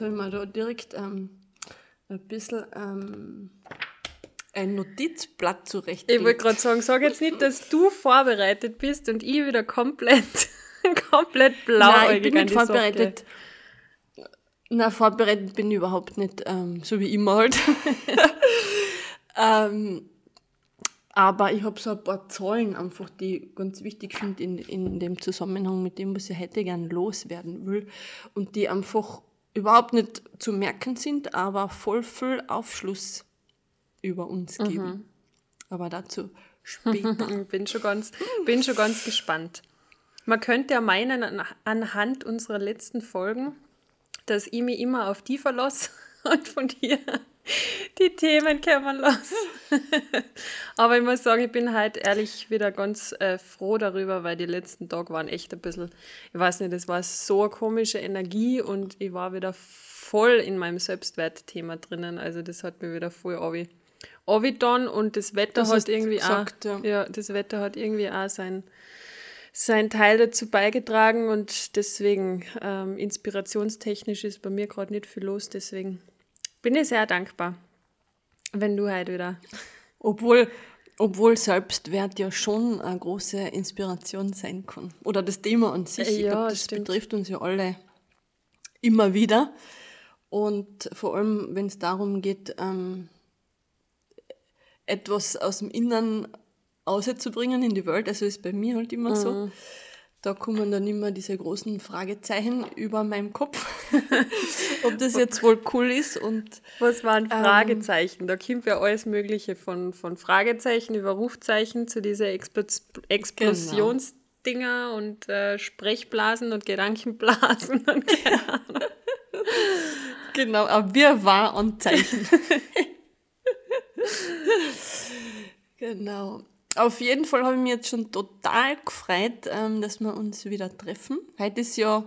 Jetzt habe ich mir da direkt ähm, ein bisschen ähm, ein Notizblatt zurechtgelegt. Ich wollte gerade sagen, sag jetzt nicht, dass du vorbereitet bist und ich wieder komplett, komplett blau Nein, ich bin nicht vorbereitet. Na, vorbereitet bin ich überhaupt nicht, ähm, so wie immer halt. ähm, aber ich habe so ein paar Zahlen einfach, die ich ganz wichtig finde in, in dem Zusammenhang mit dem, was ich heute gerne loswerden will. Und die einfach überhaupt nicht zu merken sind, aber voll viel Aufschluss über uns geben. Mhm. Aber dazu später. bin, schon ganz, bin schon ganz gespannt. Man könnte ja meinen, anhand unserer letzten Folgen, dass ich mich immer auf die verlasse und von dir die Themen kommen lassen. Aber ich muss sagen, ich bin halt ehrlich wieder ganz äh, froh darüber, weil die letzten Tage waren echt ein bisschen, ich weiß nicht, es war so eine komische Energie und ich war wieder voll in meinem Selbstwertthema drinnen. Also das hat mir wieder voll dann und das Wetter das hat irgendwie gesagt, auch, ja. ja. das Wetter hat irgendwie auch sein, sein Teil dazu beigetragen und deswegen ähm, inspirationstechnisch ist bei mir gerade nicht viel los, deswegen bin ich sehr dankbar, wenn du heute wieder. Obwohl, obwohl Selbstwert ja schon eine große Inspiration sein kann. Oder das Thema an sich. Ja, glaub, das stimmt. betrifft uns ja alle immer wieder. Und vor allem, wenn es darum geht, ähm, etwas aus dem Innern auszubringen in die Welt, also ist bei mir halt immer mhm. so, da kommen dann immer diese großen Fragezeichen über meinem Kopf, ob das jetzt wohl cool ist. Und, Was waren ähm, Fragezeichen? Ähm, da kommt ja alles Mögliche von, von Fragezeichen über Rufzeichen zu dieser Expl Explosionsdinger genau. und äh, Sprechblasen und Gedankenblasen und keine Ahnung. genau, aber wir waren an Zeichen. genau. Auf jeden Fall habe ich mich jetzt schon total gefreut, ähm, dass wir uns wieder treffen. Heute ist ja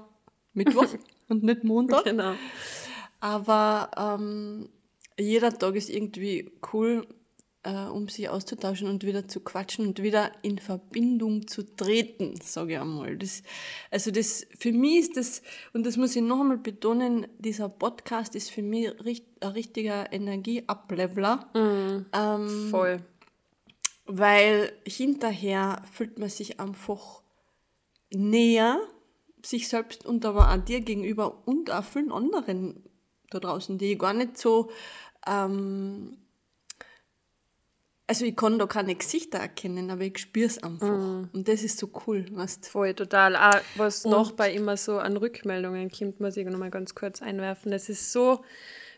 Mittwoch und nicht Montag. Genau. Aber ähm, jeder Tag ist irgendwie cool, äh, um sich auszutauschen und wieder zu quatschen und wieder in Verbindung zu treten, sage ich einmal. Das, also das, für mich ist das, und das muss ich noch einmal betonen, dieser Podcast ist für mich richt, ein richtiger Energieableveler. Mm, ähm, voll weil hinterher fühlt man sich einfach näher, sich selbst und aber auch dir gegenüber und auch vielen anderen da draußen, die gar nicht so, ähm, also ich kann da keine Gesichter erkennen, aber ich spüre es einfach. Mm. Und das ist so cool. Weißt? Voll, total. Auch was und noch bei immer so an Rückmeldungen kommt, muss ich nochmal ganz kurz einwerfen. Das ist so,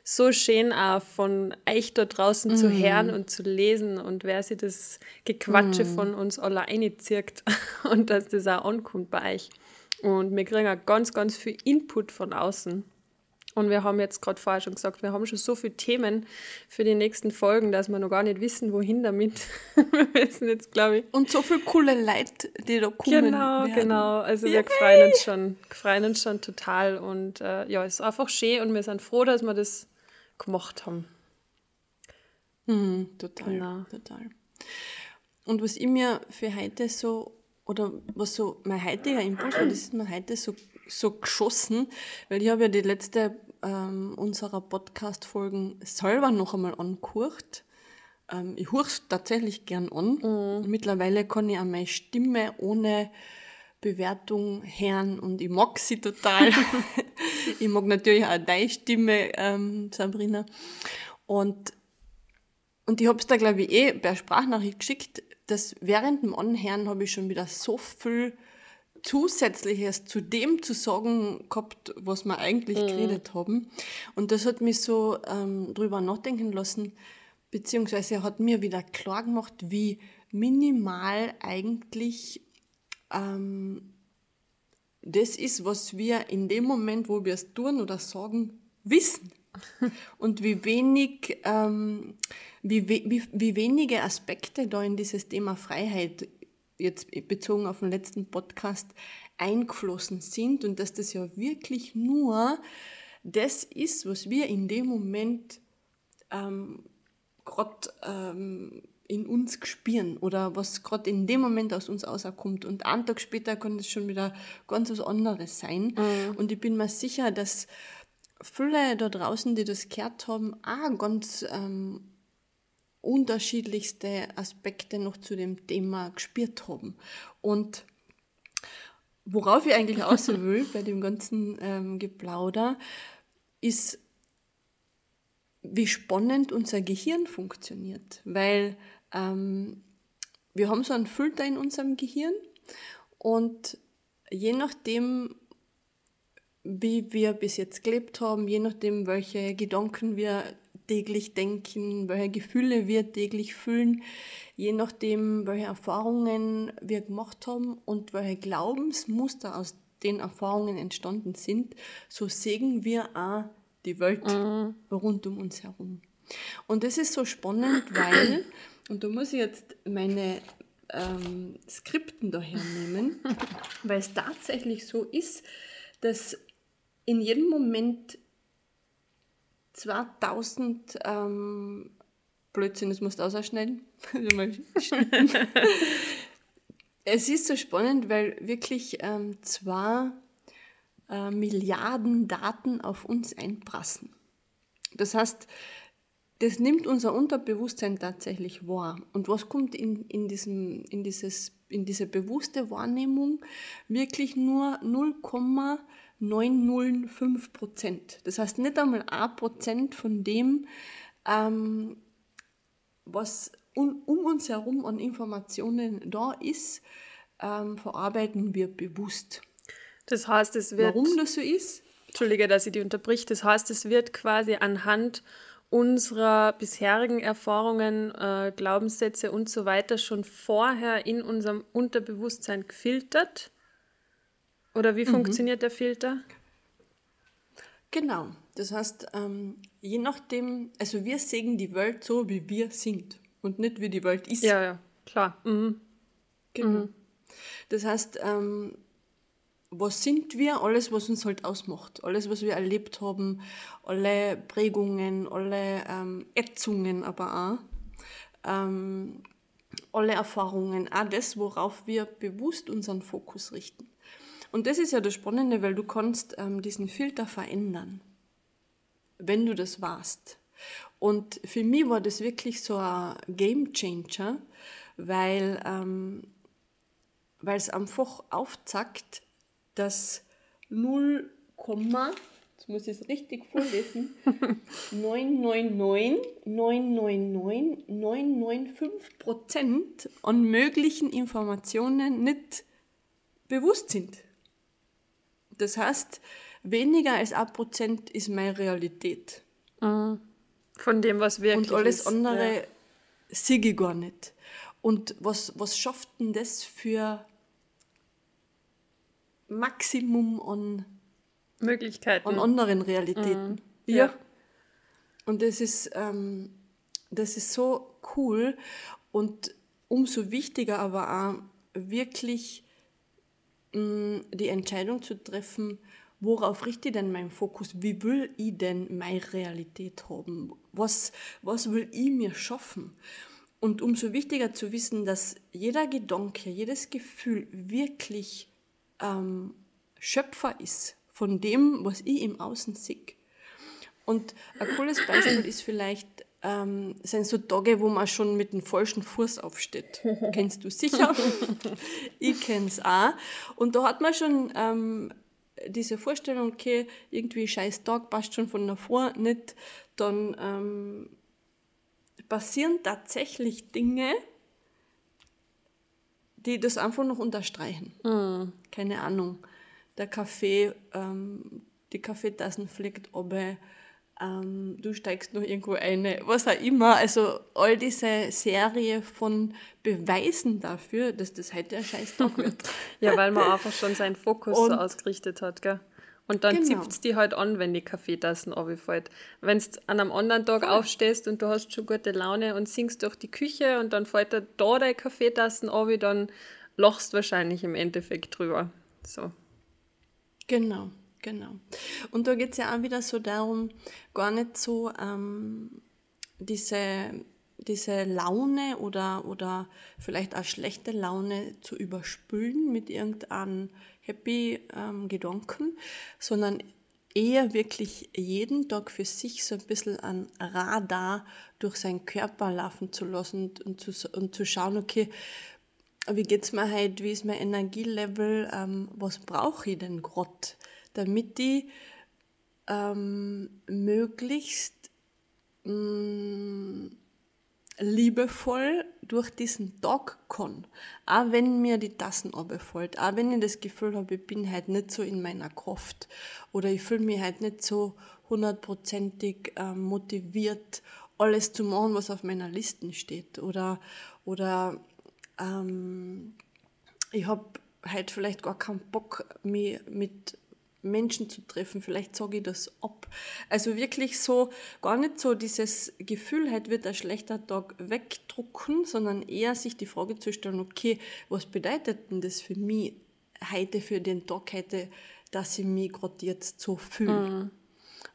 so schön auch von euch da draußen mm. zu mhm. hören und zu lesen und wer sich das Gequatsche mm. von uns alleine zirkt und dass das auch ankommt bei euch. Und wir kriegen auch ganz, ganz viel Input von außen. Und wir haben jetzt gerade vorher schon gesagt, wir haben schon so viele Themen für die nächsten Folgen, dass wir noch gar nicht wissen, wohin damit. wir wissen jetzt, glaube ich. Und so viele coole Leute, die da kommen. Genau, werden. genau. Also Yay. wir freuen uns schon, freuen uns schon total. Und äh, ja, es ist einfach schön und wir sind froh, dass wir das gemacht haben. Mhm, total, genau. total. Und was ich mir für heute so, oder was so mein heutiger Impuls war, das ist mir heute so, so geschossen, weil ich habe ja die letzte ähm, unserer Podcast-Folgen selber noch einmal angehört. Ähm, ich höre es tatsächlich gern an. Mhm. Mittlerweile kann ich auch meine Stimme ohne Bewertung hören und ich mag sie total. ich mag natürlich auch deine Stimme, ähm, Sabrina. Und, und ich habe es da, glaube ich, eh per Sprachnachricht geschickt, dass während dem Anhören habe ich schon wieder so viel Zusätzliches zu dem zu sagen gehabt, was wir eigentlich mhm. geredet haben. Und das hat mich so ähm, drüber nachdenken lassen, beziehungsweise hat mir wieder klar gemacht, wie minimal eigentlich ähm, das ist, was wir in dem Moment, wo wir es tun oder sagen, wissen. Und wie wenig, ähm, wie, wie, wie wenige Aspekte da in dieses Thema Freiheit, jetzt bezogen auf den letzten Podcast, eingeflossen sind und dass das ja wirklich nur das ist, was wir in dem Moment ähm, gerade ähm, in uns spüren oder was gerade in dem Moment aus uns rauskommt. Und einen Tag später kann das schon wieder ganz was anderes sein. Mhm. Und ich bin mir sicher, dass viele da draußen, die das gehört haben, auch ganz ähm, unterschiedlichste Aspekte noch zu dem Thema gespürt haben. Und worauf ich eigentlich aus will bei dem ganzen ähm, Geplauder, ist, wie spannend unser Gehirn funktioniert. Weil ähm, wir haben so einen Filter in unserem Gehirn und je nachdem, wie wir bis jetzt gelebt haben, je nachdem, welche Gedanken wir täglich denken, welche Gefühle wir täglich fühlen, je nachdem, welche Erfahrungen wir gemacht haben und welche Glaubensmuster aus den Erfahrungen entstanden sind, so sehen wir auch die Welt mhm. rund um uns herum. Und das ist so spannend, weil, und da muss ich jetzt meine ähm, Skripten daher nehmen, weil es tatsächlich so ist, dass in jedem Moment 2000 ähm, Blödsinn, das musst du ausschneiden. es ist so spannend, weil wirklich ähm, zwei äh, Milliarden Daten auf uns einprassen. Das heißt, das nimmt unser Unterbewusstsein tatsächlich wahr. Und was kommt in, in, diesem, in, dieses, in diese bewusste Wahrnehmung? Wirklich nur 0,905 Prozent. Das heißt nicht einmal ein Prozent von dem, ähm, was um, um, uns herum an Informationen da ist, ähm, verarbeiten wir bewusst. Das heißt, es wird. Warum das so ist? Entschuldige, dass ich die unterbricht. Das heißt, es wird quasi anhand unserer bisherigen Erfahrungen, äh, Glaubenssätze und so weiter schon vorher in unserem Unterbewusstsein gefiltert? Oder wie mhm. funktioniert der Filter? Genau. Das heißt, ähm, je nachdem, also wir sehen die Welt so, wie wir sind und nicht wie die Welt ist. Ja, ja, klar. Mhm. Genau. Mhm. Das heißt, ähm, was sind wir, alles, was uns halt ausmacht, alles, was wir erlebt haben, alle Prägungen, alle ähm, Ätzungen aber auch, ähm, alle Erfahrungen, auch das, worauf wir bewusst unseren Fokus richten. Und das ist ja das Spannende, weil du kannst ähm, diesen Filter verändern, wenn du das warst. Und für mich war das wirklich so ein Game Changer, weil ähm, es einfach aufzeigt, dass 0, jetzt muss ich es richtig vorlesen, 999, 999, 995 Prozent an möglichen Informationen nicht bewusst sind. Das heißt, weniger als ein Prozent ist meine Realität. Mhm. Von dem, was wirklich ist. Und alles ist. andere ja. sehe ich gar nicht. Und was, was schafft denn das für Maximum an Möglichkeiten, an anderen Realitäten. Mhm. Ja. ja. Und das ist, ähm, das ist so cool und umso wichtiger aber auch wirklich mh, mm, die Entscheidung zu treffen, worauf richte ich denn meinen Fokus? Wie will ich denn meine Realität haben? Was, was will ich mir schaffen? Und umso wichtiger zu wissen, dass jeder Gedanke, jedes Gefühl wirklich ähm, Schöpfer ist von dem, was ich im Außen sehe. Und ein cooles Beispiel ist vielleicht, ähm, sind so Tage, wo man schon mit dem falschen Fuß aufsteht. Kennst du sicher? ich kenne es auch. Und da hat man schon ähm, diese Vorstellung, okay, irgendwie scheiß Tag, passt schon von davor nicht. Dann ähm, passieren tatsächlich Dinge, die das einfach noch unterstreichen. Mm. Keine Ahnung. Der Kaffee, ähm, die Kaffeetassen fliegt oben, ähm, du steigst noch irgendwo eine, was auch immer. Also all diese Serie von Beweisen dafür, dass das heute ein Scheißtag wird. ja, weil man einfach schon seinen Fokus Und, so ausgerichtet hat, gell? Und dann genau. zipft es die halt an, wenn die Kaffeetassen runterfällt. Wenn du an einem anderen Tag Voll. aufstehst und du hast schon gute Laune und singst durch die Küche und dann fällt da, da deine Kaffeetassen runter, dann lachst du wahrscheinlich im Endeffekt drüber. So. Genau, genau. Und da geht es ja auch wieder so darum, gar nicht so ähm, diese, diese Laune oder, oder vielleicht auch schlechte Laune zu überspülen mit irgendeinem happy ähm, Gedanken, sondern eher wirklich jeden Tag für sich so ein bisschen ein Radar durch seinen Körper laufen zu lassen und, und, zu, und zu schauen, okay, wie geht's mir heute, wie ist mein Energielevel, ähm, was brauche ich denn gerade, damit ich ähm, möglichst mh, mm, liebevoll durch diesen Tag kann. Auch wenn mir die Tassen runterfällt, auch wenn ich das Gefühl habe, ich bin halt nicht so in meiner Kraft oder ich fühle mich halt nicht so hundertprozentig äh, motiviert, alles zu machen, was auf meiner Liste steht. Oder, oder ähm, ich habe halt vielleicht gar keinen Bock, mich mit Menschen zu treffen, vielleicht sage ich das ab. Also wirklich so, gar nicht so dieses Gefühl, heute wird ein schlechter Tag wegdrucken, sondern eher sich die Frage zu stellen, okay, was bedeutet denn das für mich heute, für den Tag heute, dass ich mich gerade jetzt so fühle. Mhm.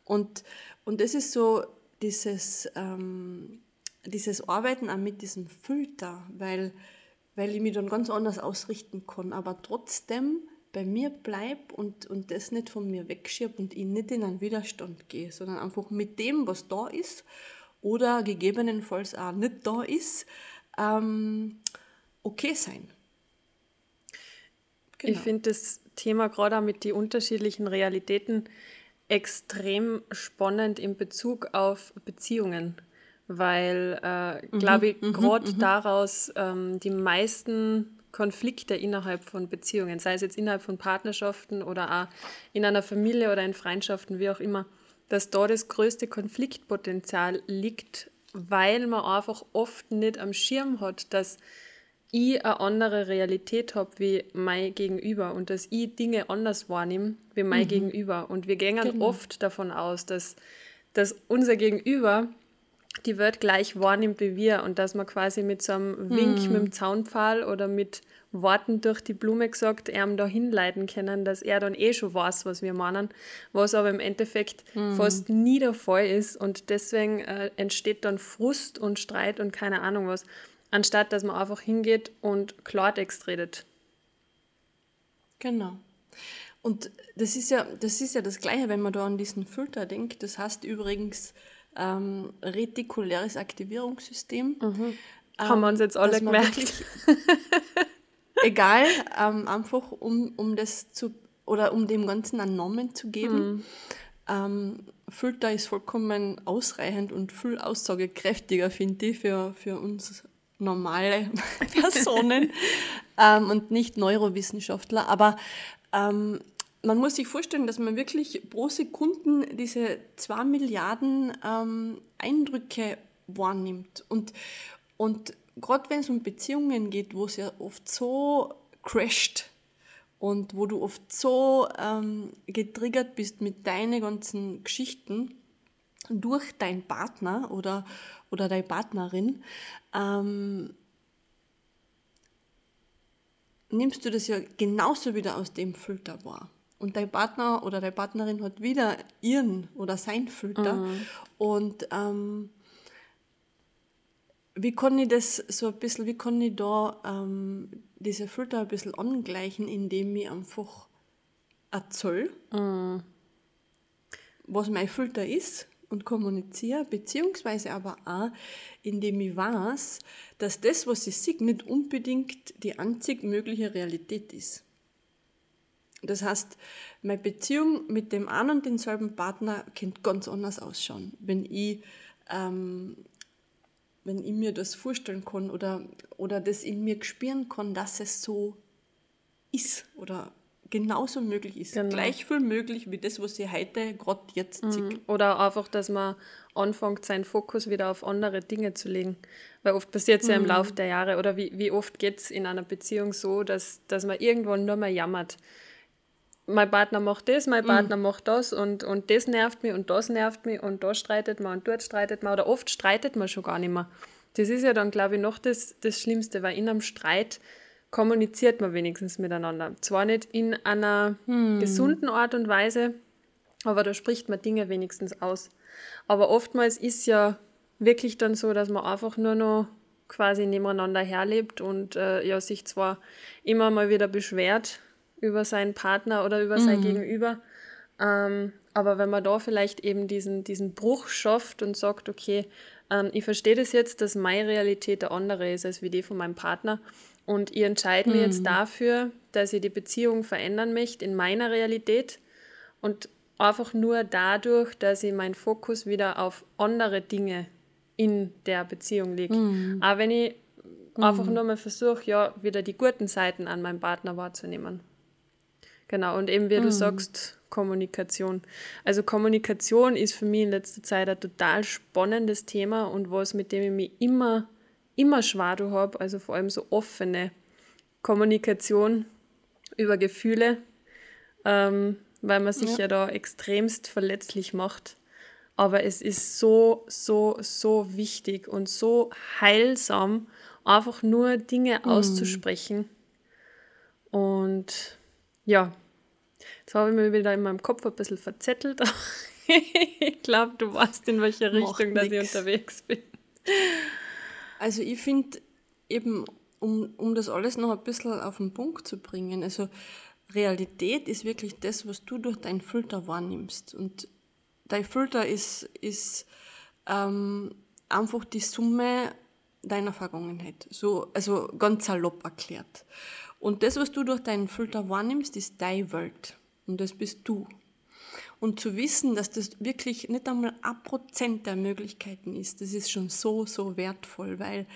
Und, und das ist so dieses, ähm, dieses Arbeiten auch mit diesem Filter, weil, weil ich mich dann ganz anders ausrichten kann, aber trotzdem bei mir bleibe und, und das nicht von mir wegschiebe und ich nicht in einen Widerstand gehe, sondern einfach mit dem, was da ist oder gegebenenfalls auch nicht da ist, ähm, okay sein. Genau. Ich finde das Thema gerade mit den unterschiedlichen Realitäten extrem spannend in Bezug auf Beziehungen, weil, äh, mhm, glaube ich, mhm, gerade mhm. daraus ähm, die meisten Konflikte innerhalb von Beziehungen, sei es jetzt innerhalb von Partnerschaften oder auch in einer Familie oder in Freundschaften, wie auch immer, dass da das größte Konfliktpotenzial liegt, weil man einfach oft nicht am Schirm hat, dass ich eine andere Realität habe wie mein Gegenüber und dass ich Dinge anders wahrnehme wie mein mhm. Gegenüber. Und wir gehen genau. oft davon aus, dass, dass unser Gegenüber die Welt gleich wahrnimmt wie wir und dass man quasi mit so einem Wink mhm. mit dem Zaunpfahl oder mit Worten durch die Blume gesagt, ihm da hinleiten können, dass er dann eh schon weiß, was wir meinen, was aber im Endeffekt mhm. fast nie der Fall ist und deswegen äh, entsteht dann Frust und Streit und keine Ahnung was anstatt dass man einfach hingeht und Klartext redet. Genau. Und das ist ja das, ist ja das Gleiche, wenn man da an diesen Filter denkt. Das heißt übrigens ähm, retikuläres Aktivierungssystem. Mhm. Ähm, Haben wir uns jetzt alle gemerkt. Wirklich, egal, ähm, einfach um, um das zu, oder um dem Ganzen einen Namen zu geben. Mhm. Ähm, Filter ist vollkommen ausreichend und viel aussagekräftiger, finde ich, für, für uns normale Personen ähm, und nicht Neurowissenschaftler. Aber ähm, man muss sich vorstellen, dass man wirklich pro Sekunden diese zwei Milliarden ähm, Eindrücke wahrnimmt. Und, und gerade wenn es um Beziehungen geht, wo es ja oft so crasht und wo du oft so ähm, getriggert bist mit deinen ganzen Geschichten durch deinen Partner oder, oder deine Partnerin, ähm, nimmst du das ja genauso wieder aus dem Filter wahr. Und dein Partner oder deine Partnerin hat wieder ihren oder sein Filter. Mhm. Und ähm, wie kann ich das so ein bisschen, wie kann ich da ähm, diese Filter ein bisschen angleichen, indem ich einfach erzähle, mhm. was mein Filter ist und kommuniziere, beziehungsweise aber auch, indem ich weiß, dass das, was ich sehe, nicht unbedingt die einzig mögliche Realität ist. Das heißt, meine Beziehung mit dem einen und denselben Partner könnte ganz anders ausschauen, wenn ich, ähm, wenn ich mir das vorstellen kann oder, oder das in mir spüren kann, dass es so ist oder genauso möglich ist. Genau. Gleich viel möglich wie das, was sie heute gerade jetzt mhm. Oder einfach, dass man anfängt, seinen Fokus wieder auf andere Dinge zu legen. Weil oft passiert es mhm. ja im mhm. Laufe der Jahre. Oder wie, wie oft geht es in einer Beziehung so, dass, dass man irgendwann nur mehr jammert. Mein Partner macht das, mein mhm. Partner mhm. macht das und, und das nervt mich und das nervt mich und da streitet man und dort streitet man. Oder oft streitet man schon gar nicht mehr. Das ist ja dann, glaube ich, noch das, das Schlimmste, weil in einem Streit kommuniziert man wenigstens miteinander. Zwar nicht in einer hm. gesunden Art und Weise, aber da spricht man Dinge wenigstens aus. Aber oftmals ist ja wirklich dann so, dass man einfach nur noch quasi nebeneinander herlebt und äh, ja, sich zwar immer mal wieder beschwert über seinen Partner oder über mhm. sein Gegenüber, ähm, aber wenn man da vielleicht eben diesen, diesen Bruch schafft und sagt, okay, ähm, ich verstehe das jetzt, dass meine Realität eine andere ist als wie die von meinem Partner und ich entscheide mich jetzt mhm. dafür, dass ich die Beziehung verändern möchte in meiner Realität und einfach nur dadurch, dass ich meinen Fokus wieder auf andere Dinge in der Beziehung lege. Mhm. Aber wenn ich mhm. einfach nur mal versuche, ja, wieder die guten Seiten an meinem Partner wahrzunehmen. Genau, und eben wie mhm. du sagst, Kommunikation. Also Kommunikation ist für mich in letzter Zeit ein total spannendes Thema und was, mit dem ich mich immer, immer schwer habe, also vor allem so offene Kommunikation über Gefühle, ähm, weil man sich ja. ja da extremst verletzlich macht. Aber es ist so, so, so wichtig und so heilsam, einfach nur Dinge mhm. auszusprechen. Und ja, Jetzt habe ich mich wieder in meinem Kopf ein bisschen verzettelt. ich glaube, du weißt, in welche Richtung dass ich unterwegs bin. Also ich finde eben, um, um das alles noch ein bisschen auf den Punkt zu bringen, also Realität ist wirklich das, was du durch deinen Filter wahrnimmst. Und dein Filter ist, ist ähm, einfach die Summe deiner Vergangenheit. So, also ganz salopp erklärt. Und das, was du durch deinen Filter wahrnimmst, ist deine Welt. Und das bist du. Und zu wissen, dass das wirklich nicht einmal ein Prozent der Möglichkeiten ist, das ist schon so, so wertvoll, weil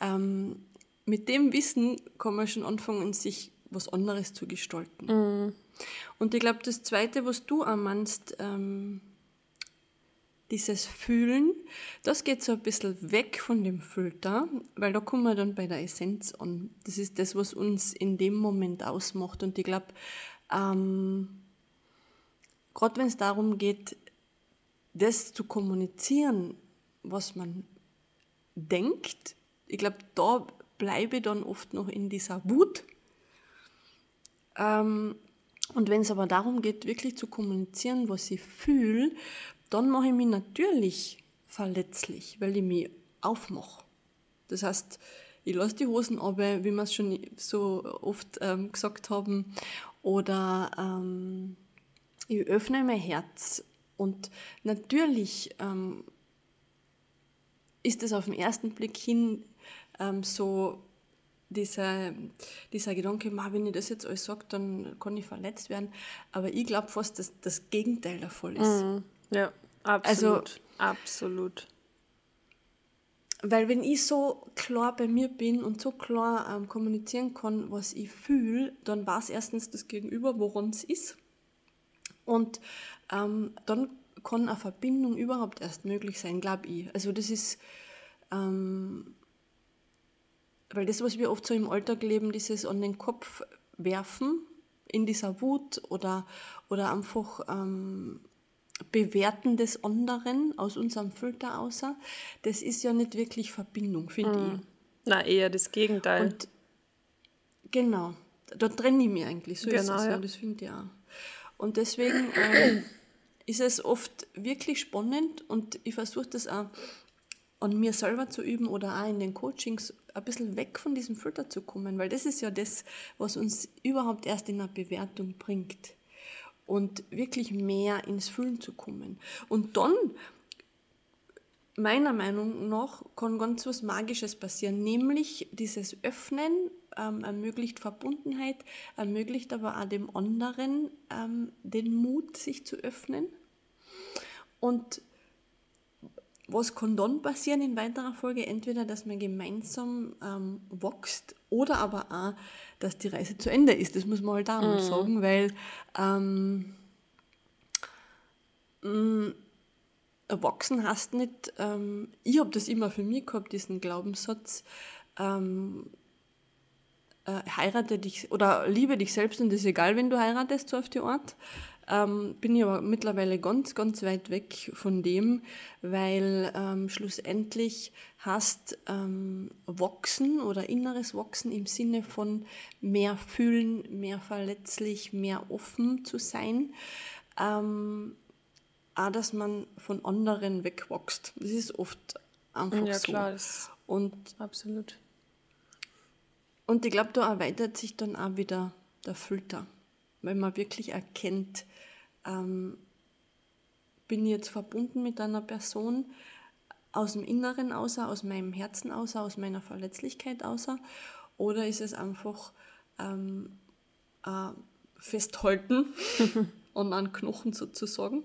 ähm, mit dem Wissen kann man schon anfangen, sich was anderes zu gestalten. Mhm. Und ich glaube, das Zweite, was du auch meinst, ähm, dieses Fühlen, das geht so ein bisschen weg von dem Filter, weil da kommen wir dann bei der Essenz an. Das ist das, was uns in dem Moment ausmacht. Und ich glaube, ähm, gerade wenn es darum geht, das zu kommunizieren, was man denkt, ich glaube, da bleibe ich dann oft noch in dieser Wut. Ähm, und wenn es aber darum geht, wirklich zu kommunizieren, was ich fühle, dann mache ich mich natürlich verletzlich, weil ich mich aufmache. Das heißt, ich lasse die Hosen ab, wie wir es schon so oft ähm, gesagt haben, oder ähm, ich öffne mein Herz. Und natürlich ähm, ist es auf den ersten Blick hin ähm, so dieser, dieser Gedanke, wenn ich das jetzt alles sage, dann kann ich verletzt werden. Aber ich glaube fast, dass das Gegenteil der Fall ist. Mhm. Ja, absolut. Also, absolut. Weil wenn ich so klar bei mir bin und so klar ähm, kommunizieren kann, was ich fühle, dann weiß erstens das Gegenüber, woran es ist. Und ähm, dann kann eine Verbindung überhaupt erst möglich sein, glaube ich. Also das ist, ähm, weil das, was wir oft so im Alltag leben, dieses an den Kopf werfen, in dieser Wut oder, oder einfach ähm, Bewerten des anderen aus unserem Filter außer, das ist ja nicht wirklich Verbindung, finde mhm. ich. Na, eher das Gegenteil. Und genau, da trenne ich mich eigentlich, so genau, ist es ja. das finde ich auch. Und deswegen äh, ist es oft wirklich spannend und ich versuche das auch an mir selber zu üben oder auch in den Coachings ein bisschen weg von diesem Filter zu kommen, weil das ist ja das, was uns überhaupt erst in eine Bewertung bringt und wirklich mehr ins Fühlen zu kommen. Und dann, meiner Meinung nach, kann ganz was Magisches passieren, nämlich dieses Öffnen ähm, ermöglicht Verbundenheit, ermöglicht aber auch dem anderen ähm, den Mut, sich zu öffnen. Und was kann dann passieren in weiterer Folge? Entweder, dass man gemeinsam ähm, wächst oder aber auch, dass die Reise zu Ende ist. Das muss man halt auch mhm. sagen, weil ähm, mh, mm, erwachsen heißt nicht, ähm, ich habe das immer für mich gehabt, diesen Glaubenssatz, ähm, äh, heirate dich oder liebe dich selbst und es ist egal, wenn du heiratest, so auf die Art ähm, bin ich aber mittlerweile ganz, ganz weit weg von dem, weil ähm, schlussendlich hast ähm, Wachsen oder inneres Wachsen im Sinne von mehr fühlen, mehr verletzlich, mehr offen zu sein. Ähm, auch, dass man von anderen wegwächst. Das ist oft einfach ja, so. Klar, das und absolut. Und ich glaube, da erweitert sich dann auch wieder der Filter wenn man wirklich erkennt, ähm, bin ich jetzt verbunden mit einer Person aus dem Inneren außer, aus meinem Herzen außer, aus meiner Verletzlichkeit außer? Oder ist es einfach ähm, äh, Festhalten und an Knochen sozusagen?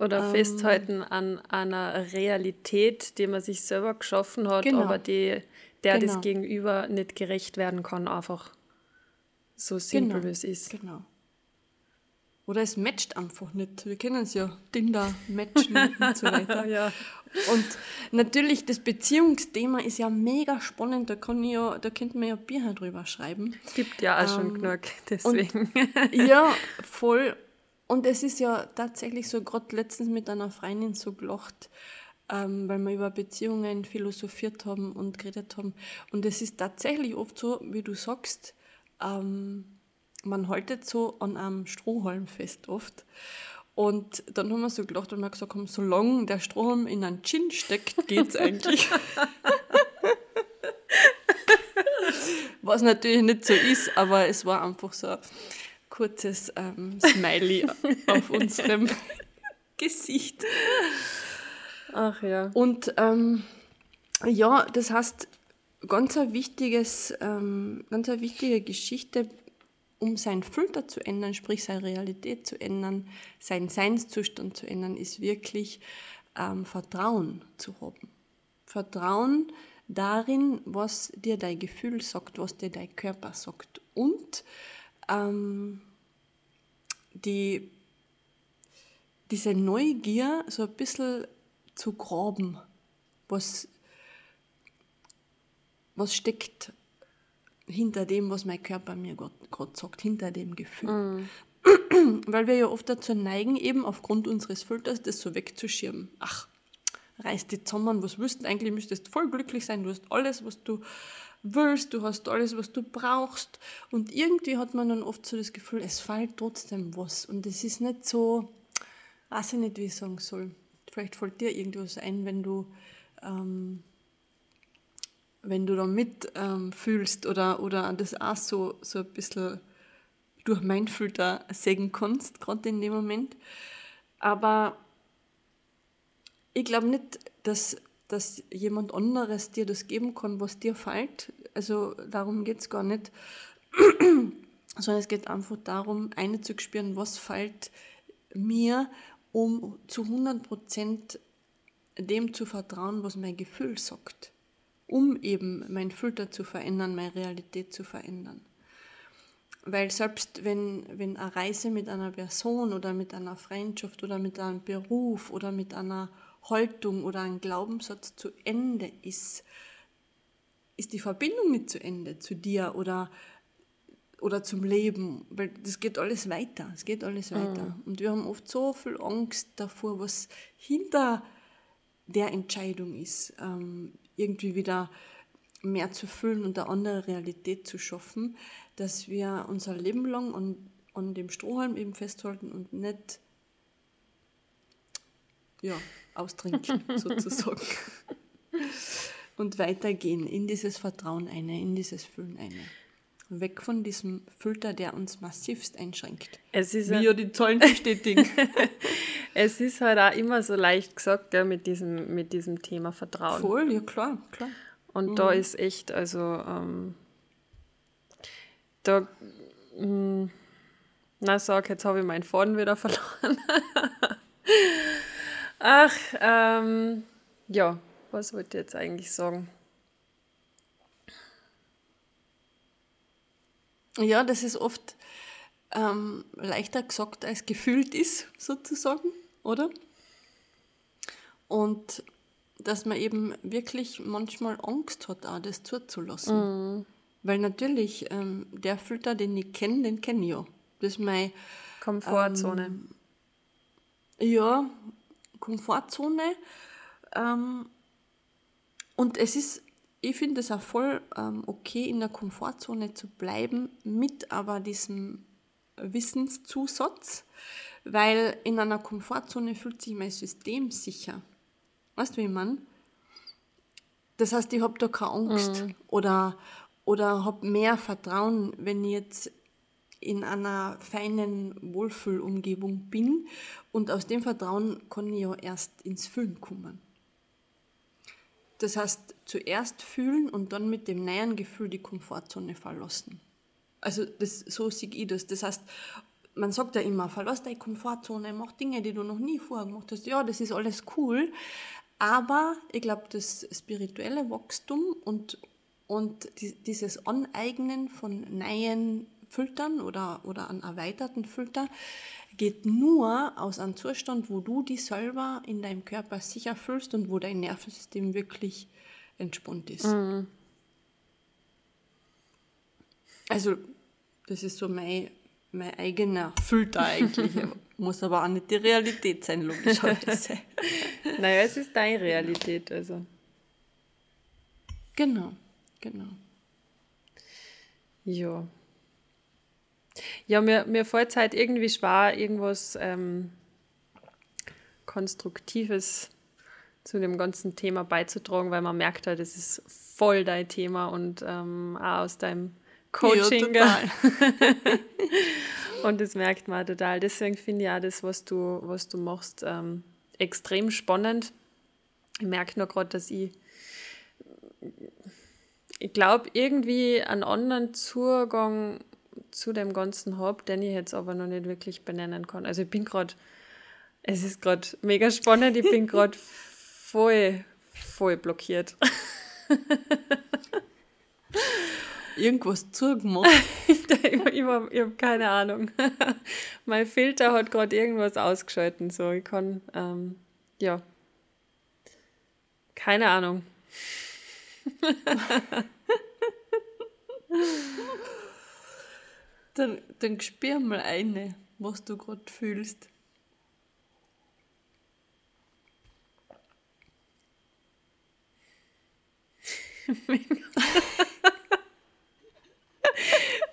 Oder ähm, festhalten an einer Realität, die man sich selber geschaffen hat, genau. aber die, der genau. das Gegenüber nicht gerecht werden kann, einfach so simpel genau. es ist. Genau. Oder es matcht einfach nicht. Wir kennen es ja, Tinder, Matchen und so weiter. ja. Und natürlich, das Beziehungsthema ist ja mega spannend. Da, kann ich ja, da könnte man ja Bücher drüber schreiben. Gibt ja auch ähm, schon genug, deswegen. Und, ja, voll. Und es ist ja tatsächlich so, gerade letztens mit einer Freundin so gelacht, ähm, weil wir über Beziehungen philosophiert haben und geredet haben. Und es ist tatsächlich oft so, wie du sagst, ähm, man haltet so an einem Strohhalm fest oft. Und dann haben wir so gelacht und wir gesagt haben, solange der Strohhalm in einen Gin steckt, geht es eigentlich. Was natürlich nicht so ist, aber es war einfach so ein kurzes ähm, Smiley auf unserem Gesicht. Ach ja. Und ähm, ja, das heißt, ganz ein wichtiges, ähm, ganz eine wichtige Geschichte um seinen Filter zu ändern, sprich seine Realität zu ändern, seinen Seinszustand zu ändern, ist wirklich ähm, Vertrauen zu haben. Vertrauen darin, was dir dein Gefühl sagt, was dir dein Körper sagt. Und ähm, die, diese Neugier so ein bisschen zu graben, was, was steckt hinter dem, was mein Körper mir gerade sagt, hinter dem Gefühl. Mm. Weil wir ja oft dazu neigen, eben aufgrund unseres Filters das so wegzuschirmen. Ach, reiß die zusammen, was willst du eigentlich? Müsstest voll glücklich sein, du hast alles, was du willst, du hast alles, was du brauchst. Und irgendwie hat man dann oft so das Gefühl, es fällt trotzdem was. Und es ist nicht so, weiß ich nicht, wie ich sagen soll. Vielleicht fällt dir irgendwas ein, wenn du ähm, wenn du da mitfühlst ähm, oder, oder das auch so, so ein bisschen durch mein Filter sägen kannst, gerade in dem Moment. Aber ich glaube nicht, dass, dass jemand anderes dir das geben kann, was dir fällt. Also darum geht es gar nicht. Sondern es geht einfach darum, einzuspüren, was fällt mir, um zu 100% dem zu vertrauen, was mein Gefühl sagt um eben mein Filter zu verändern, meine Realität zu verändern. Weil selbst wenn, wenn eine Reise mit einer Person oder mit einer Freundschaft oder mit einem Beruf oder mit einer Haltung oder einem Glaubenssatz zu Ende ist, ist die Verbindung nicht zu Ende zu dir oder, oder zum Leben, weil das geht alles weiter, es geht alles weiter. Mhm. Und wir haben oft so viel Angst davor, was hinter der Entscheidung ist. Ähm, irgendwie wieder mehr zu füllen und eine andere Realität zu schaffen, dass wir unser Leben lang an, an dem Strohhalm eben festhalten und nicht ja, austrinken sozusagen. und weitergehen in dieses Vertrauen eine, in dieses Füllen eine. Weg von diesem Filter, der uns massivst einschränkt. Es ist Wie ja die Zahlen bestätigen. es ist halt auch immer so leicht gesagt, ja, mit, diesem, mit diesem Thema Vertrauen. Voll, ja klar, klar. Und mhm. da ist echt, also ähm, da, mh, hm, na sag, jetzt habe ich meinen Faden wieder verloren. Ach, ähm, ja, was wollte ich jetzt eigentlich sagen? Ja, das ist oft ähm, leichter gesagt als gefühlt ist, sozusagen, oder? Und dass man eben wirklich manchmal Angst hat, auch das zuzulassen. Mhm. Weil natürlich, ähm, der Filter, den ich kenne, den kenne ich ja. Das ist meine Komfortzone. Ähm, ja, Komfortzone. Ähm, und es ist ich finde es auch voll ähm, okay, in der Komfortzone zu bleiben, mit aber diesem Wissenszusatz, weil in einer Komfortzone fühlt sich mein System sicher. Weißt du, wie man? Das heißt, ich habe da keine Angst mhm. oder, oder habe mehr Vertrauen, wenn ich jetzt in einer feinen Wohlfühlumgebung bin und aus dem Vertrauen kann ich ja erst ins Fühlen kommen. Das heißt, zuerst fühlen und dann mit dem neuen Gefühl die Komfortzone verlassen. Also das, so sehe ich das. Das heißt, man sagt ja immer, verlass deine Komfortzone, mach Dinge, die du noch nie vorher gemacht hast. Ja, das ist alles cool. Aber ich glaube, das spirituelle Wachstum und, und dieses Aneignen von neuen Filtern oder, oder an erweiterten Filter geht nur aus einem Zustand, wo du dich selber in deinem Körper sicher fühlst und wo dein Nervensystem wirklich entspannt ist. Mhm. Also, das ist so mein, mein eigener Filter eigentlich. Muss aber auch nicht die Realität sein, logischerweise. naja, es ist deine Realität, also. Genau, genau. Ja. Ja, mir, mir fällt es halt irgendwie schwer, irgendwas ähm, Konstruktives zu dem ganzen Thema beizutragen, weil man merkt halt, es ist voll dein Thema und ähm, auch aus deinem Coaching. Ja, und das merkt man total. Deswegen finde ich auch das, was du, was du machst, ähm, extrem spannend. Ich merke nur gerade, dass ich, ich glaube, irgendwie einen anderen Zugang zu dem Ganzen habe, den ich jetzt aber noch nicht wirklich benennen kann. Also ich bin gerade, es ist gerade mega spannend, ich bin gerade voll, voll blockiert. Irgendwas zugemacht? ich, ich, ich, habe keine Ahnung. mein Filter hat gerade irgendwas ausgeschalten. So, ich kann, ähm, ja, keine Ahnung. Dann, dann spür mal eine, was du gerade fühlst.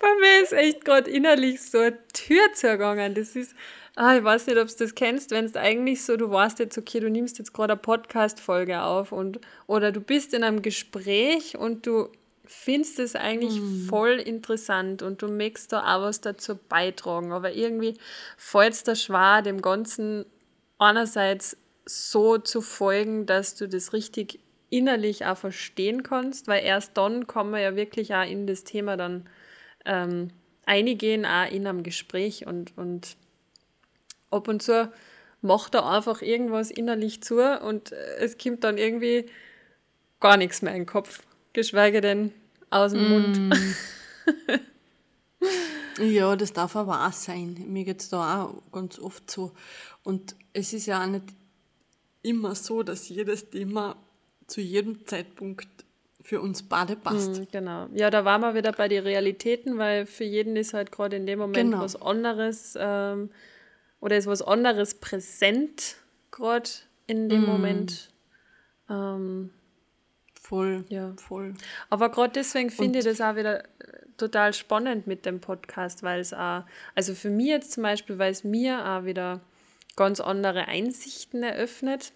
Bei mir ist echt gerade innerlich so eine Tür zugegangen. Das ist, ah, ich weiß nicht, ob du das kennst, wenn es eigentlich so, du weißt jetzt, okay, du nimmst jetzt gerade eine Podcast-Folge auf und oder du bist in einem Gespräch und du findest es eigentlich mhm. voll interessant und du möchtest da auch was dazu beitragen. Aber irgendwie fällt es da schwer, dem Ganzen einerseits so zu folgen, dass du das richtig innerlich auch verstehen kannst, weil erst dann kann man ja wirklich auch in das Thema dann ähm, eingehen, auch in einem Gespräch und, und ab und zu macht er einfach irgendwas innerlich zu und es kommt dann irgendwie gar nichts mehr in den Kopf, geschweige denn aus dem mm. Mund. ja, das darf aber auch sein. Mir geht es da auch ganz oft so. Und es ist ja auch nicht immer so, dass jedes Thema zu jedem Zeitpunkt für uns beide passt. Mm, genau. Ja, da waren wir wieder bei den Realitäten, weil für jeden ist halt gerade in dem Moment genau. was anderes ähm, oder ist was anderes präsent gerade in dem mm. Moment. Ähm, Voll, ja. voll. Aber gerade deswegen finde ich das auch wieder total spannend mit dem Podcast, weil es auch, also für mich jetzt zum Beispiel, weil es mir auch wieder ganz andere Einsichten eröffnet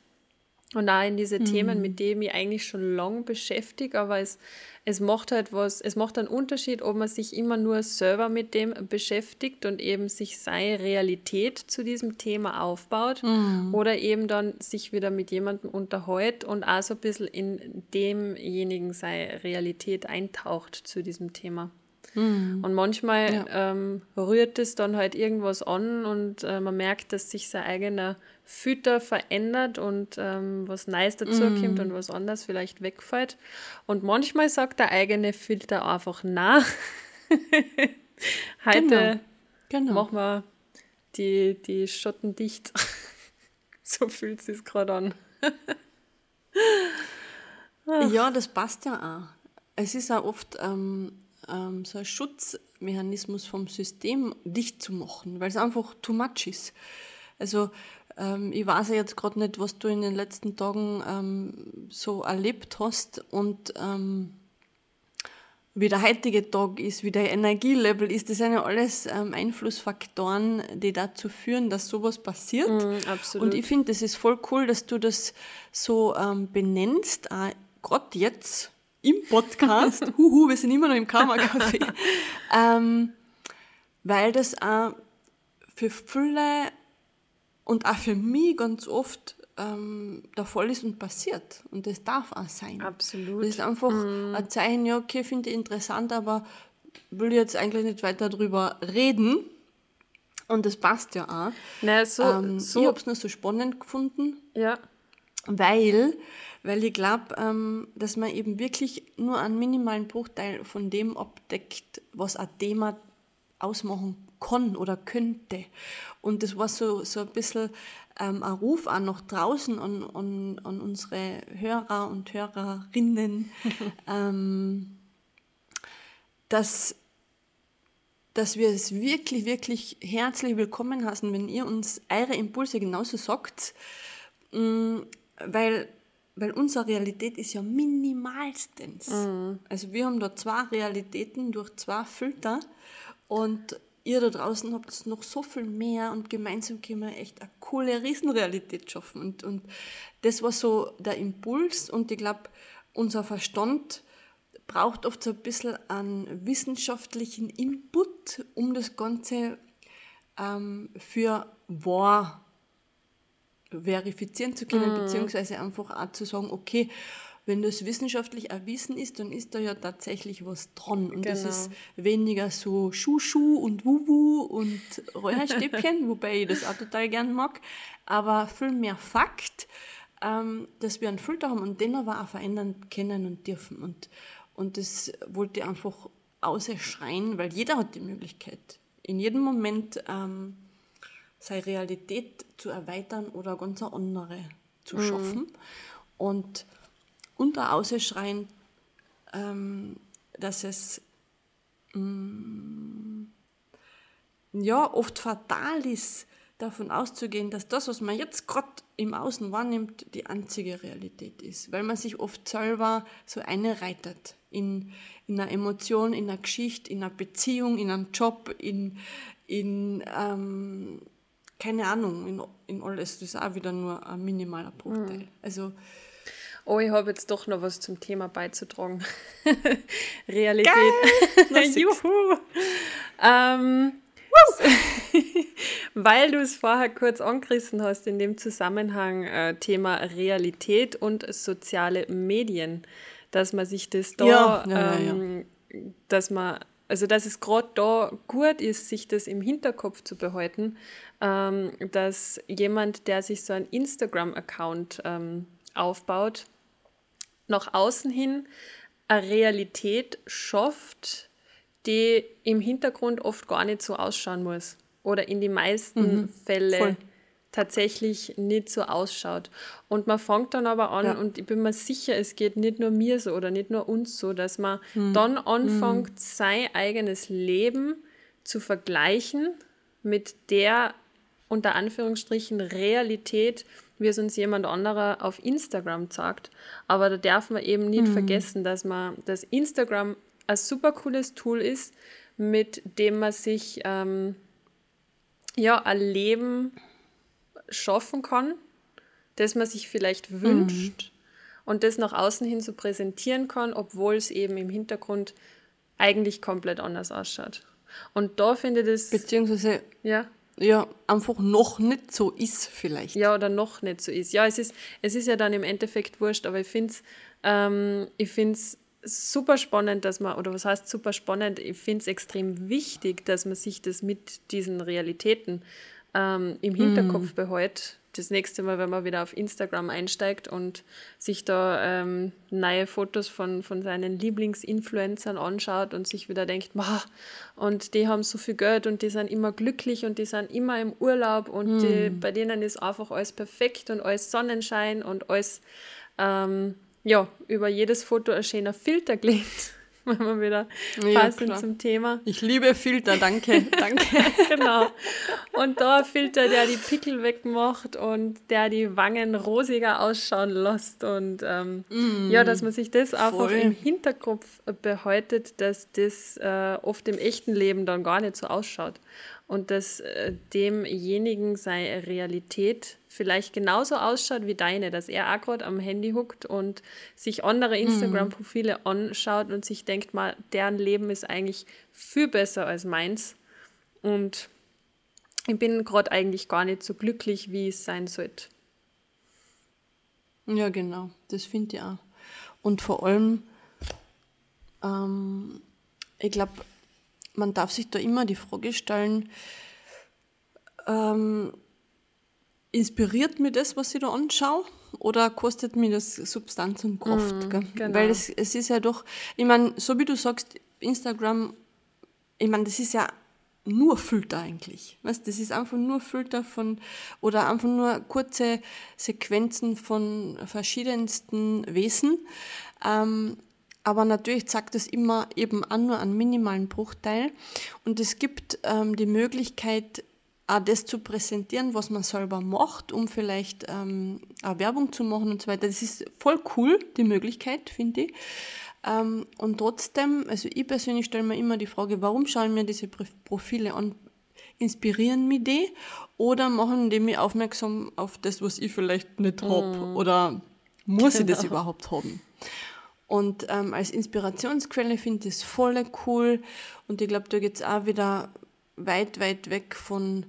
und auch in diese mhm. Themen, mit denen ich eigentlich schon lange beschäftige, aber es, es macht halt was, es macht einen Unterschied, ob man sich immer nur selber mit dem beschäftigt und eben sich seine Realität zu diesem Thema aufbaut mhm. oder eben dann sich wieder mit jemandem unterhält und auch so ein bisschen in demjenigen seine Realität eintaucht zu diesem Thema. Mhm. Und manchmal ja. ähm, rührt es dann halt irgendwas an und äh, man merkt, dass sich sein eigener Fütter verändert und ähm, was Neues dazukommt mm. und was anderes vielleicht wegfällt. Und manchmal sagt der eigene Filter einfach na. Heute genau. Genau. machen wir die, die Schotten dicht. so fühlt es sich gerade an. ja, das passt ja auch. Es ist auch oft ähm, ähm, so ein Schutzmechanismus vom System dicht zu machen, weil es einfach too much ist. Also ähm, ich weiß ja jetzt gerade nicht, was du in den letzten Tagen ähm, so erlebt hast und ähm, wie der heutige Tag ist, wie der Energielevel ist. Das sind ja alles ähm, Einflussfaktoren, die dazu führen, dass sowas passiert. Mm, absolut. Und ich finde, das ist voll cool, dass du das so ähm, benennst, äh, gerade jetzt im Podcast. Huhu, wir sind immer noch im Karma-Café. ähm, weil das auch für viele und auch für mich ganz oft ähm, der Fall ist und passiert. Und das darf auch sein. Absolut. Das ist einfach mm. ein Zeichen, ja, okay, finde ich interessant, aber will jetzt eigentlich nicht weiter darüber reden. Und das passt ja auch. Naja, so, ähm, so. Ich habe es nur so spannend gefunden, Ja. weil, weil ich glaube, ähm, dass man eben wirklich nur einen minimalen Bruchteil von dem abdeckt, was ein Thema ausmachen kann oder könnte. Und das war so, so ein bisschen ähm, ein Ruf auch nach draußen an, an, an unsere Hörer und Hörerinnen, ähm, dass, dass wir es wirklich, wirklich herzlich willkommen heißen, wenn ihr uns eure Impulse genauso sagt, mm, weil, weil unsere Realität ist ja minimalstens. Also wir haben da zwei Realitäten durch zwei Filter und ihr da draußen habt noch so viel mehr und gemeinsam können wir echt eine coole Riesenrealität schaffen. Und, und das war so der Impuls und ich glaube, unser Verstand braucht oft so ein bisschen einen wissenschaftlichen Input, um das Ganze ähm, für wahr verifizieren zu können, beziehungsweise einfach auch zu sagen, okay, wenn das wissenschaftlich erwiesen ist, dann ist da ja tatsächlich was dran. Und das Genau. ist weniger so Schuh-Schuh und Wuwu und Räucherstäbchen, wobei ich das auch total gern mag, aber viel mehr Fakt, ähm, dass wir einen Filter haben und den aber auch verändern können und dürfen. Und, und das wollte ich einfach ausschreien, weil jeder hat die Möglichkeit, in jedem Moment ähm, seine Realität zu erweitern oder ganz eine andere zu schaffen. Und unter Ausschreien, ähm, dass es mm, ja, oft fatal ist, davon auszugehen, dass das, was man jetzt gerade im Außen wahrnimmt, die einzige Realität ist. Weil man sich oft selber so einreitet in, in einer Emotion, in einer Geschichte, in einer Beziehung, in einem Job, in, in ähm, keine Ahnung, in, in alles. Das ist auch wieder nur ein minimaler Bruchteil. Also, Oh, ich habe jetzt doch noch was zum Thema beizutragen. Realität. Juhu. Ähm, weil du es vorher kurz angerissen hast in dem Zusammenhang äh, Thema Realität und soziale Medien, dass man sich das da, Ja, ja, ja, ja. ähm, dass man, also dass es gerade da gut ist, sich das im Hinterkopf zu behalten, ähm, dass jemand, der sich so einen Instagram-Account ähm, aufbaut, nach außen hin eine Realität schafft, die im Hintergrund oft gar nicht so ausschauen muss oder in die meisten Fälle voll. tatsächlich nicht so ausschaut. Und man fängt dann aber an, Ja. und ich bin mir sicher, es geht nicht nur mir so oder nicht nur uns so, dass man dann anfängt, sein eigenes Leben zu vergleichen mit der unter Anführungsstrichen Realität, wie es uns jemand anderer auf Instagram sagt. Aber da darf man eben nicht vergessen, dass man, dass Instagram ein super cooles Tool ist, mit dem man sich ähm, ja ein Leben schaffen kann, das man sich vielleicht wünscht und das nach außen hin so präsentieren kann, obwohl es eben im Hintergrund eigentlich komplett anders ausschaut. Und da finde ich das beziehungsweise ja ja, einfach noch nicht so ist vielleicht. ja oder noch nicht so ist. Ja, es ist, es ist ja dann im Endeffekt wurscht, aber ich finde es ähm, ich find's super spannend, dass man, oder was heißt super spannend, ich finde es extrem wichtig, dass man sich das mit diesen Realitäten ähm, im Hinterkopf behält. Das nächste Mal, wenn man wieder auf Instagram einsteigt und sich da ähm, neue Fotos von, von seinen Lieblingsinfluencern anschaut und sich wieder denkt, "Ma, und die haben so viel Geld und die sind immer glücklich und die sind immer im Urlaub und die, bei denen ist einfach alles perfekt und alles Sonnenschein und alles ähm, ja, über jedes Foto ein schöner Filter gelegt, wenn wir wieder Ja, passend klar. zum Thema. Ich liebe Filter, danke, danke. genau. Und da Filter, der die Pickel wegmacht und der die Wangen rosiger ausschauen lässt. Und ähm, ja, dass man sich das einfach voll. im Hinterkopf behaltet, dass das äh, oft im echten Leben dann gar nicht so ausschaut. Und dass äh, demjenigen seine Realität vielleicht genauso ausschaut wie deine, dass er auch gerade am Handy huckt und sich andere Instagram-Profile anschaut und sich denkt mal, deren Leben ist eigentlich viel besser als meins. Und ich bin gerade eigentlich gar nicht so glücklich, wie es sein sollte. Ja, genau, das finde ich auch. Und vor allem, ähm, ich glaube, man darf sich da immer die Frage stellen, ähm, inspiriert mir das, was ich da anschaue? Oder kostet mir das Substanz und Kraft? Mm, genau. Weil es, es ist ja doch, ich meine, so wie du sagst, Instagram, ich meine, das ist ja nur Filter eigentlich. Weißt, das ist einfach nur Filter von oder einfach nur kurze Sequenzen von verschiedensten Wesen. Ähm, aber natürlich zeigt das immer eben auch nur einen minimalen Bruchteil. Und es gibt ähm, die Möglichkeit, auch das zu präsentieren, was man selber macht, um vielleicht ähm, auch Werbung zu machen und so weiter. Das ist voll cool, die Möglichkeit, finde ich. Ähm, und trotzdem, also ich persönlich stelle mir immer die Frage, warum schauen mir diese Profile an? Inspirieren mich die oder machen die mich aufmerksam auf das, was ich vielleicht nicht habe? Mm. Oder muss genau. ich das genau. überhaupt haben? Und ähm, als Inspirationsquelle finde ich es voll cool. Und ich glaube, da geht es auch wieder weit, weit weg von,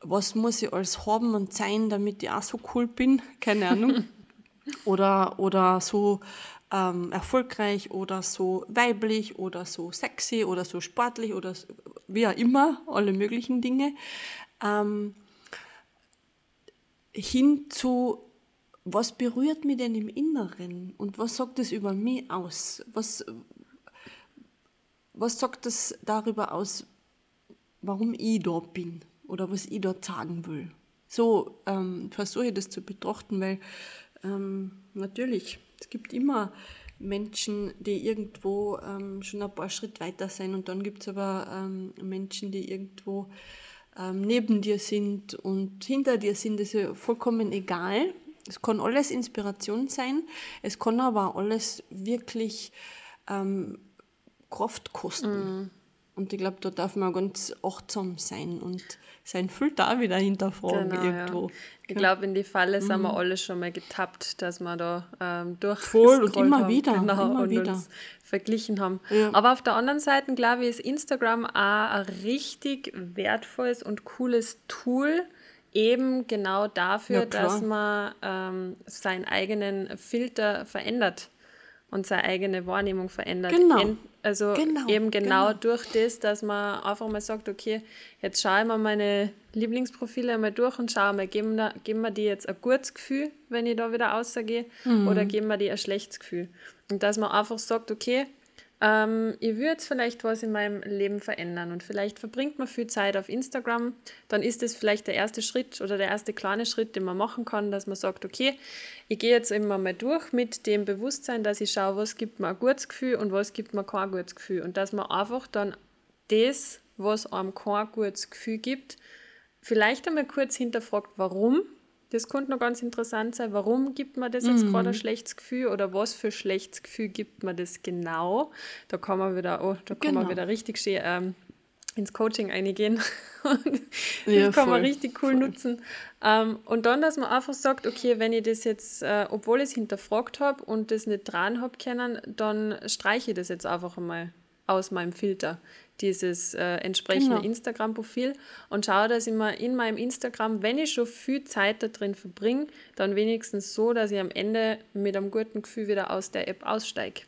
was muss ich alles haben und sein, damit ich auch so cool bin. Keine Ahnung. oder, oder so ähm, erfolgreich oder so weiblich oder so sexy oder so sportlich oder so, wie auch immer, alle möglichen Dinge, ähm, hin zu, was berührt mich denn im Inneren und was sagt es über mich aus? Was, was sagt es darüber aus, warum ich da bin oder was ich dort sagen will? So ähm, versuche ich das zu betrachten, weil ähm, natürlich es gibt immer Menschen, die irgendwo ähm, schon ein paar Schritte weiter sind und dann gibt es aber ähm, Menschen, die irgendwo ähm, neben dir sind und hinter dir sind. Das ist ja vollkommen egal. Es kann alles Inspiration sein, es kann aber alles wirklich ähm, Kraft kosten. Mm. Und ich glaube, da darf man ganz achtsam sein und sein Filter auch wieder hinterfragen genau, irgendwo. Ja. Ich glaube, in die Falle mhm. sind wir mhm. alle schon mal getappt, dass wir da ähm, durch Voll und immer haben, wieder, genau, immer und wieder. uns verglichen haben. Ja. Aber auf der anderen Seite, glaube ich, ist Instagram auch ein richtig wertvolles und cooles Tool, eben genau dafür, ja, dass man ähm, seinen eigenen Filter verändert und seine eigene Wahrnehmung verändert. Genau. Also genau, eben genau, genau, durch das, dass man einfach mal sagt, okay, jetzt schaue ich mir meine Lieblingsprofile einmal durch und schaue mal, geben, da, geben wir die jetzt ein gutes Gefühl, wenn ich da wieder rausgehe, mhm. oder geben wir die ein schlechtes Gefühl. Und dass man einfach sagt, okay, ähm, ich würde vielleicht was in meinem Leben verändern und vielleicht verbringt man viel Zeit auf Instagram, dann ist das vielleicht der erste Schritt oder der erste kleine Schritt, den man machen kann, dass man sagt, okay, ich gehe jetzt immer mal durch mit dem Bewusstsein, dass ich schaue, was gibt mir ein gutes Gefühl und was gibt mir kein gutes Gefühl. Und dass man einfach dann das, was einem kein gutes Gefühl gibt, vielleicht einmal kurz hinterfragt, warum das könnte noch ganz interessant sein. Warum gibt man das jetzt mhm. gerade ein schlechtes Gefühl oder was für ein schlechtes Gefühl gibt man das genau? Da kann man wieder, oh, da kann genau. man wieder richtig schön ähm, ins Coaching eingehen. das ja, kann man richtig cool voll. nutzen. Ähm, und dann, dass man einfach sagt, okay, wenn ich das jetzt, äh, obwohl ich es hinterfragt habe und das nicht dran habe können, dann streiche ich das jetzt einfach einmal aus meinem Filter dieses äh, entsprechende genau. Instagram-Profil und schaue, dass ich mir in meinem Instagram, wenn ich schon viel Zeit da drin verbringe, dann wenigstens so, dass ich am Ende mit einem guten Gefühl wieder aus der App aussteige.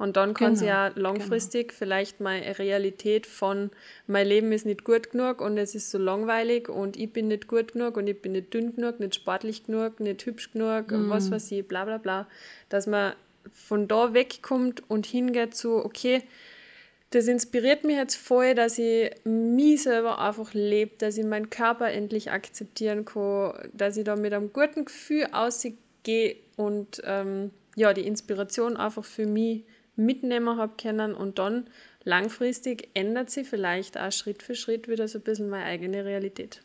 Und dann kann genau, sie ja langfristig genau. vielleicht meine Realität von mein Leben ist nicht gut genug und es ist so langweilig und ich bin nicht gut genug und ich bin nicht dünn genug, nicht sportlich genug, nicht hübsch genug und was mhm. weiß ich, bla bla bla, dass man von da wegkommt und hingeht zu, okay, das inspiriert mich jetzt voll, dass ich mich selber einfach lebe, dass ich meinen Körper endlich akzeptieren kann, dass ich da mit einem guten Gefühl ausgehe und ähm, ja, die Inspiration einfach für mich mitnehmen habe können und dann langfristig ändert sich vielleicht auch Schritt für Schritt wieder so ein bisschen meine eigene Realität.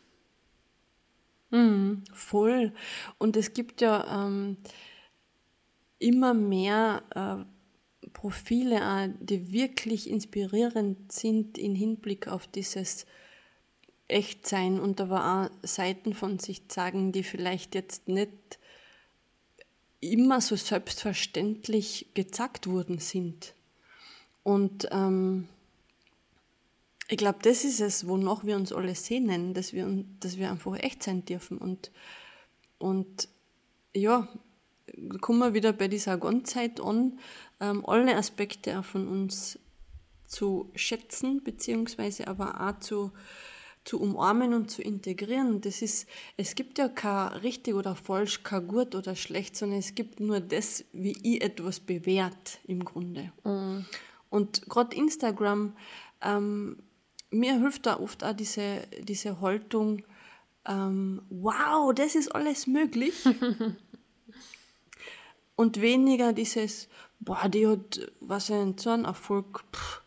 Mhm, voll. Und es gibt ja ähm, immer mehr äh, Profile die wirklich inspirierend sind im Hinblick auf dieses Echtsein und aber auch Seiten von sich zeigen, die vielleicht jetzt nicht immer so selbstverständlich gezeigt worden sind. Und ähm, ich glaube, das ist es, wonach wir uns alle sehnen, dass wir, dass wir einfach echt sein dürfen. Und, und ja, kommen wir wieder bei dieser Ganzzeit an, ähm, alle Aspekte auch von uns zu schätzen, beziehungsweise aber auch zu, zu umarmen und zu integrieren. Das ist, es gibt ja kein richtig oder falsch, kein gut oder schlecht, sondern es gibt nur das, wie ich etwas bewährt im Grunde. Mhm. Und gerade Instagram, ähm, mir hilft da oft auch diese, diese Haltung, ähm, wow, das ist alles möglich. und weniger dieses, boah, die hat, was ein so ein Erfolg, pff,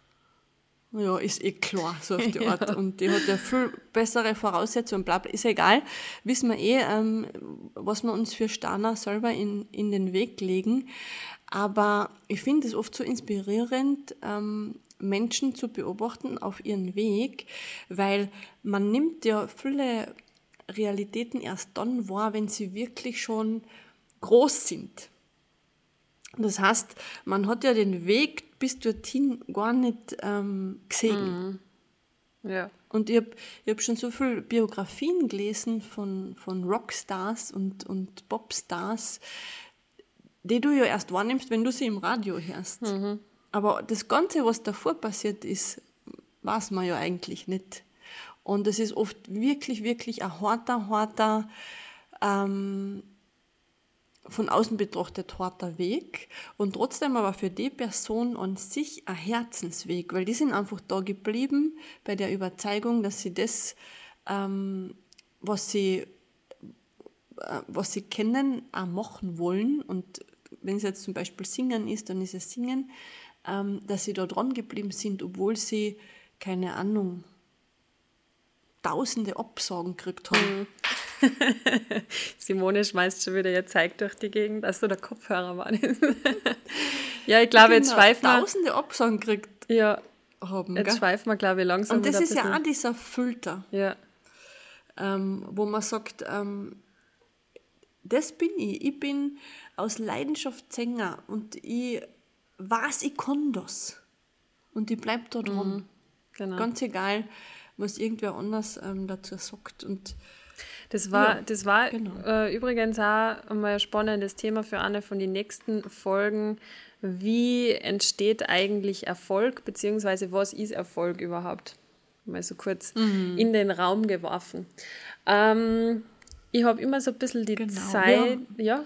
ja, ist eh klar, so auf die Art. Ja. Und die hat ja viel bessere Voraussetzungen, bla, bla. Ist egal, wissen wir eh, ähm, was wir uns für Stana selber in, in den Weg legen. Aber ich finde es oft so inspirierend, ähm, Menschen zu beobachten auf ihren Weg, weil man nimmt ja viele Realitäten erst dann wahr, wenn sie wirklich schon groß sind. Das heißt, man hat ja den Weg bis dorthin gar nicht ähm, gesehen. Mhm. Ja. Und ich habe hab schon so viele Biografien gelesen von, von Rockstars und, und Popstars, die du ja erst wahrnimmst, wenn du sie im Radio hörst. Mhm. Aber das Ganze, was davor passiert ist, weiß man ja eigentlich nicht. Und es ist oft wirklich, wirklich ein harter, harter, ähm, von außen betrachtet harter Weg und trotzdem aber für die Person an sich ein Herzensweg, weil die sind einfach da geblieben bei der Überzeugung, dass sie das, ähm, was sie äh, was sie kennen, auch machen wollen und wenn es jetzt zum Beispiel Singen ist, dann ist es Singen, ähm, dass sie da dran geblieben sind, obwohl sie, keine Ahnung, tausende Absagen gekriegt haben. Simone schmeißt schon wieder ihr Zeig durch die Gegend, dass du der Kopfhörer war. ja, ich glaube, jetzt genau, schweifen wir. Tausende Absagen gekriegt ja, haben. Jetzt gell? schweifen wir, glaube ich, langsam. Und das ist ja auch dieser Filter. Ja. Ähm, wo man sagt, ähm, das bin ich. Ich bin aus Leidenschaft Sänger und ich weiß, ich kann das. Und ich bleibe da dran. Mhm, genau. Ganz egal, was irgendwer anders ähm, dazu sagt. Und das war, ja, das war genau. äh, übrigens auch mal ein spannendes Thema für eine von den nächsten Folgen. Wie entsteht eigentlich Erfolg, beziehungsweise was ist Erfolg überhaupt? Mal so kurz mhm. in den Raum geworfen. Ähm, ich habe immer so ein bisschen die genau. Zeit. Ja. ja.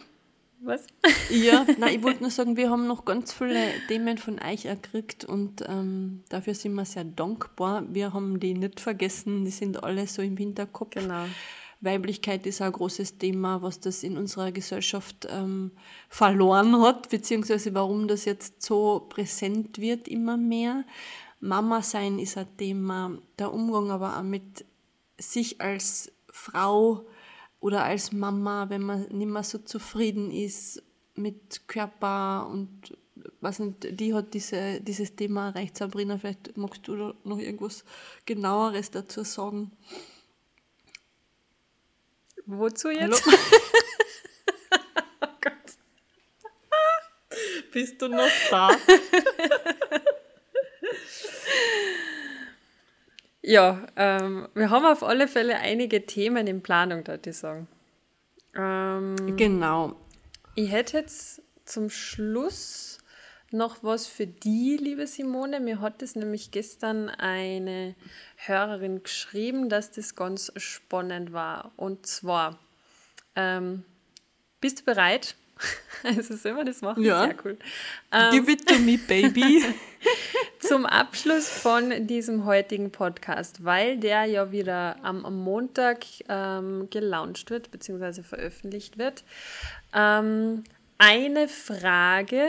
Was? Ja, nein, ich wollte nur sagen, wir haben noch ganz viele Themen von euch erkriegt und ähm, dafür sind wir sehr dankbar. Wir haben die nicht vergessen, die sind alle so im Hinterkopf. Genau. Weiblichkeit ist ein großes Thema, was das in unserer Gesellschaft ähm, verloren hat, beziehungsweise warum das jetzt so präsent wird immer mehr. Mama sein ist ein Thema, der Umgang aber auch mit sich als Frau oder als Mama, wenn man nicht mehr so zufrieden ist mit Körper und was nicht, die hat diese, dieses Thema erreicht. Sabrina, vielleicht magst du noch irgendwas genaueres dazu sagen? Wozu jetzt? oh Gott. Bist du noch da? Ja, ähm, wir haben auf alle Fälle einige Themen in Planung, würde ich sagen. Ähm, genau. Ich hätte jetzt zum Schluss noch was für die, liebe Simone. Mir hat es nämlich gestern eine Hörerin geschrieben, dass das ganz spannend war. Und zwar, ähm, bist du bereit? Also sollen wir das machen? Ja. Sehr cool. Ähm, Give it to me, baby. zum Abschluss von diesem heutigen Podcast, weil der ja wieder am, am Montag ähm, gelauncht wird, beziehungsweise veröffentlicht wird. Ähm, eine Frage,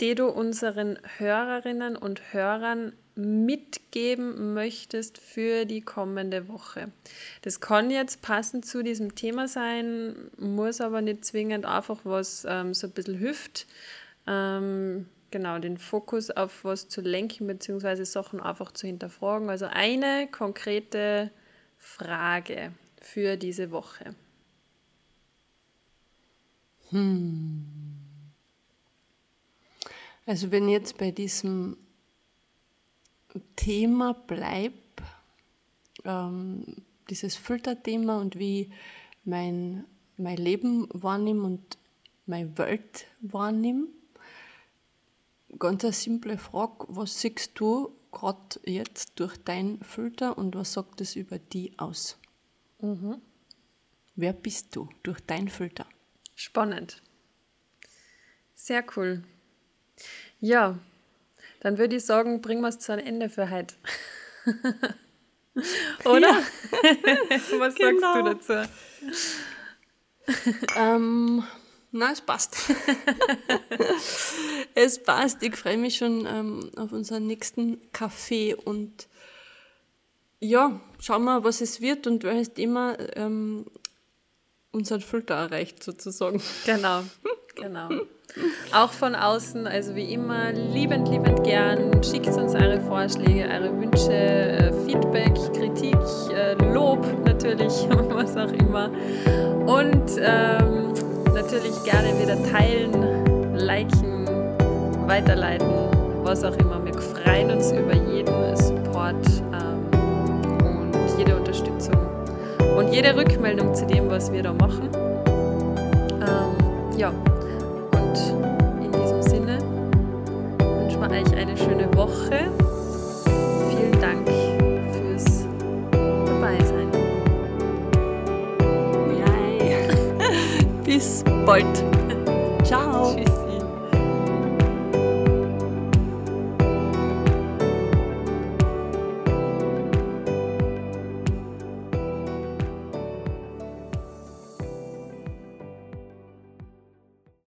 die du unseren Hörerinnen und Hörern mitgeben möchtest für die kommende Woche. Das kann jetzt passend zu diesem Thema sein, muss aber nicht zwingend einfach was ähm, so ein bisschen hilft. Ähm, genau, den Fokus auf was zu lenken, beziehungsweise Sachen einfach zu hinterfragen. Also eine konkrete Frage für diese Woche. Hm. Also wenn jetzt bei diesem Thema bleibe, ähm, dieses Filterthema und wie mein, mein Leben wahrnehme und meine Welt wahrnehme. Ganz eine simple Frage, was siehst du gerade jetzt durch dein Filter und was sagt es über die aus? Mhm. Wer bist du durch dein Filter? Spannend. Sehr cool. Ja, dann würde ich sagen, bringen wir es zu einem Ende für heute. Oder? Was genau. sagst du dazu? ähm, na, es passt. es passt. Ich freue mich schon ähm, auf unseren nächsten Kaffee und ja, schauen wir, was es wird und welches Thema ähm, unseren Filter erreicht, sozusagen. Genau, genau. Auch von außen, also wie immer, liebend, liebend gern. Schickt uns eure Vorschläge, eure Wünsche, äh, Feedback, Kritik, äh, Lob natürlich, was auch immer. Und ähm, natürlich gerne wieder teilen, liken, weiterleiten, was auch immer. Wir freuen uns über jeden Support ähm, und jede Unterstützung und jede Rückmeldung zu dem, was wir da machen. Ähm, ja, und in diesem Sinne wünschen wir euch eine schöne Woche. Vielen Dank fürs Dabeisein. Bis bald.